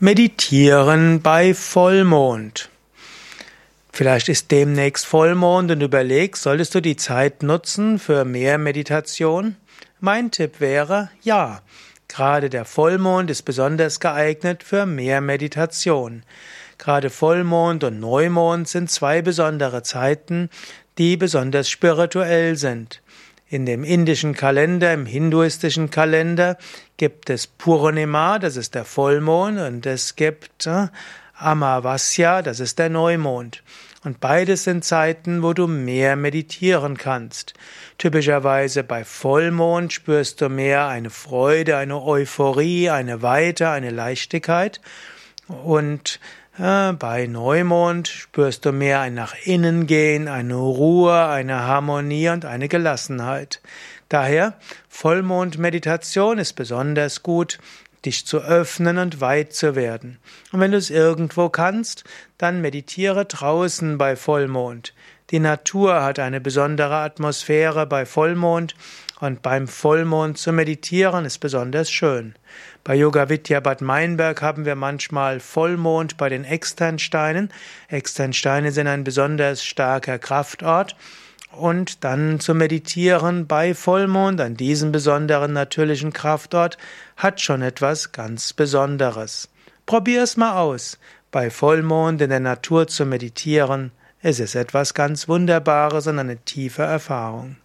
Meditieren bei Vollmond. Vielleicht ist demnächst Vollmond und überlegst, solltest du die Zeit nutzen für mehr Meditation? Mein Tipp wäre ja. Gerade der Vollmond ist besonders geeignet für mehr Meditation. Gerade Vollmond und Neumond sind zwei besondere Zeiten, die besonders spirituell sind. In dem indischen Kalender, im hinduistischen Kalender gibt es Purnima, das ist der Vollmond, und es gibt äh, Amavasya, das ist der Neumond. Und beides sind Zeiten, wo du mehr meditieren kannst. Typischerweise bei Vollmond spürst du mehr eine Freude, eine Euphorie, eine Weite, eine Leichtigkeit. Und bei Neumond spürst du mehr ein nach innen gehen, eine Ruhe, eine Harmonie und eine Gelassenheit. Daher Vollmondmeditation ist besonders gut, dich zu öffnen und weit zu werden. Und wenn du es irgendwo kannst, dann meditiere draußen bei Vollmond. Die Natur hat eine besondere Atmosphäre bei Vollmond und beim Vollmond zu meditieren ist besonders schön. Bei Yoga Vidya Bad Meinberg haben wir manchmal Vollmond bei den Externsteinen. Externsteine sind ein besonders starker Kraftort. Und dann zu meditieren bei Vollmond an diesem besonderen natürlichen Kraftort hat schon etwas ganz Besonderes. Probier es mal aus. Bei Vollmond in der Natur zu meditieren, es ist etwas ganz Wunderbares und eine tiefe Erfahrung.